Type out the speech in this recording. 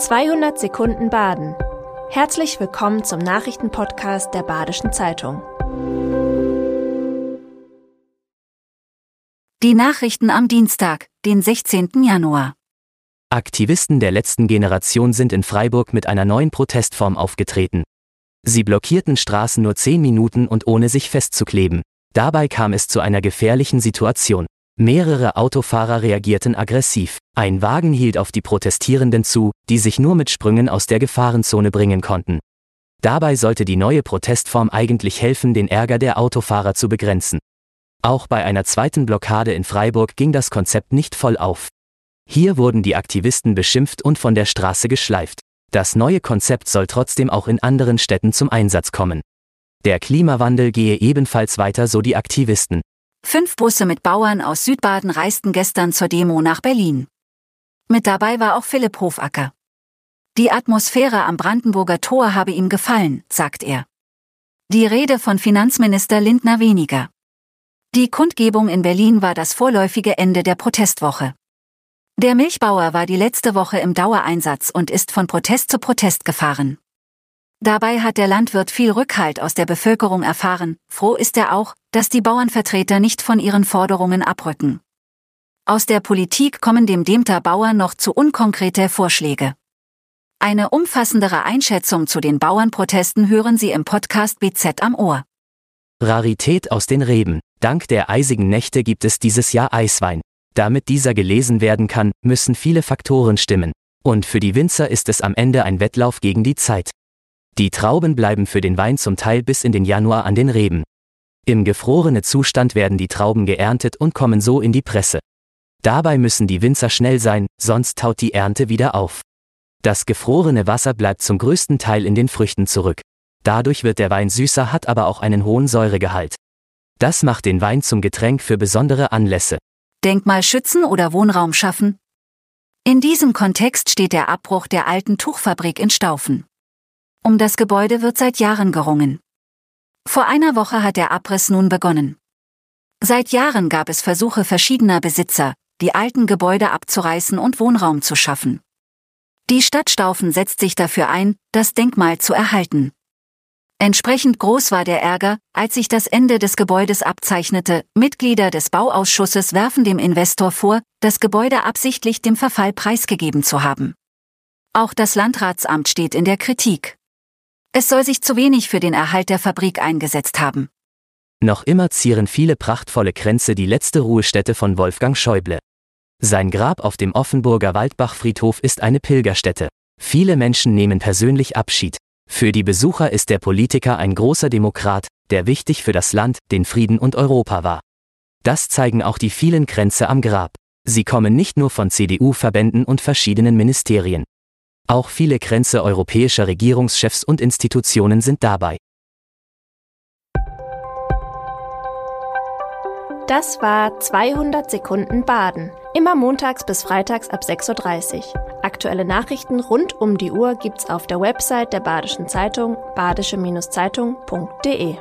200 Sekunden Baden. Herzlich willkommen zum Nachrichtenpodcast der Badischen Zeitung. Die Nachrichten am Dienstag, den 16. Januar. Aktivisten der letzten Generation sind in Freiburg mit einer neuen Protestform aufgetreten. Sie blockierten Straßen nur zehn Minuten und ohne sich festzukleben. Dabei kam es zu einer gefährlichen Situation. Mehrere Autofahrer reagierten aggressiv. Ein Wagen hielt auf die Protestierenden zu, die sich nur mit Sprüngen aus der Gefahrenzone bringen konnten. Dabei sollte die neue Protestform eigentlich helfen, den Ärger der Autofahrer zu begrenzen. Auch bei einer zweiten Blockade in Freiburg ging das Konzept nicht voll auf. Hier wurden die Aktivisten beschimpft und von der Straße geschleift. Das neue Konzept soll trotzdem auch in anderen Städten zum Einsatz kommen. Der Klimawandel gehe ebenfalls weiter, so die Aktivisten. Fünf Busse mit Bauern aus Südbaden reisten gestern zur Demo nach Berlin. Mit dabei war auch Philipp Hofacker. Die Atmosphäre am Brandenburger Tor habe ihm gefallen, sagt er. Die Rede von Finanzminister Lindner weniger. Die Kundgebung in Berlin war das vorläufige Ende der Protestwoche. Der Milchbauer war die letzte Woche im Dauereinsatz und ist von Protest zu Protest gefahren. Dabei hat der Landwirt viel Rückhalt aus der Bevölkerung erfahren, froh ist er auch, dass die Bauernvertreter nicht von ihren Forderungen abrücken. Aus der Politik kommen dem Demter Bauern noch zu unkonkrete Vorschläge. Eine umfassendere Einschätzung zu den Bauernprotesten hören Sie im Podcast BZ am Ohr. Rarität aus den Reben. Dank der eisigen Nächte gibt es dieses Jahr Eiswein. Damit dieser gelesen werden kann, müssen viele Faktoren stimmen. Und für die Winzer ist es am Ende ein Wettlauf gegen die Zeit. Die Trauben bleiben für den Wein zum Teil bis in den Januar an den Reben. Im gefrorene Zustand werden die Trauben geerntet und kommen so in die Presse. Dabei müssen die Winzer schnell sein, sonst taut die Ernte wieder auf. Das gefrorene Wasser bleibt zum größten Teil in den Früchten zurück. Dadurch wird der Wein süßer, hat aber auch einen hohen Säuregehalt. Das macht den Wein zum Getränk für besondere Anlässe. Denkmal schützen oder Wohnraum schaffen? In diesem Kontext steht der Abbruch der alten Tuchfabrik in Staufen. Um das Gebäude wird seit Jahren gerungen. Vor einer Woche hat der Abriss nun begonnen. Seit Jahren gab es Versuche verschiedener Besitzer, die alten Gebäude abzureißen und Wohnraum zu schaffen. Die Stadt Staufen setzt sich dafür ein, das Denkmal zu erhalten. Entsprechend groß war der Ärger, als sich das Ende des Gebäudes abzeichnete. Mitglieder des Bauausschusses werfen dem Investor vor, das Gebäude absichtlich dem Verfall preisgegeben zu haben. Auch das Landratsamt steht in der Kritik. Es soll sich zu wenig für den Erhalt der Fabrik eingesetzt haben. Noch immer zieren viele prachtvolle Kränze die letzte Ruhestätte von Wolfgang Schäuble. Sein Grab auf dem Offenburger Waldbachfriedhof ist eine Pilgerstätte. Viele Menschen nehmen persönlich Abschied. Für die Besucher ist der Politiker ein großer Demokrat, der wichtig für das Land, den Frieden und Europa war. Das zeigen auch die vielen Kränze am Grab. Sie kommen nicht nur von CDU-Verbänden und verschiedenen Ministerien. Auch viele Kränze europäischer Regierungschefs und Institutionen sind dabei. Das war 200 Sekunden Baden. Immer montags bis freitags ab 6.30 Uhr. Aktuelle Nachrichten rund um die Uhr gibt's auf der Website der Badischen Zeitung badische-zeitung.de.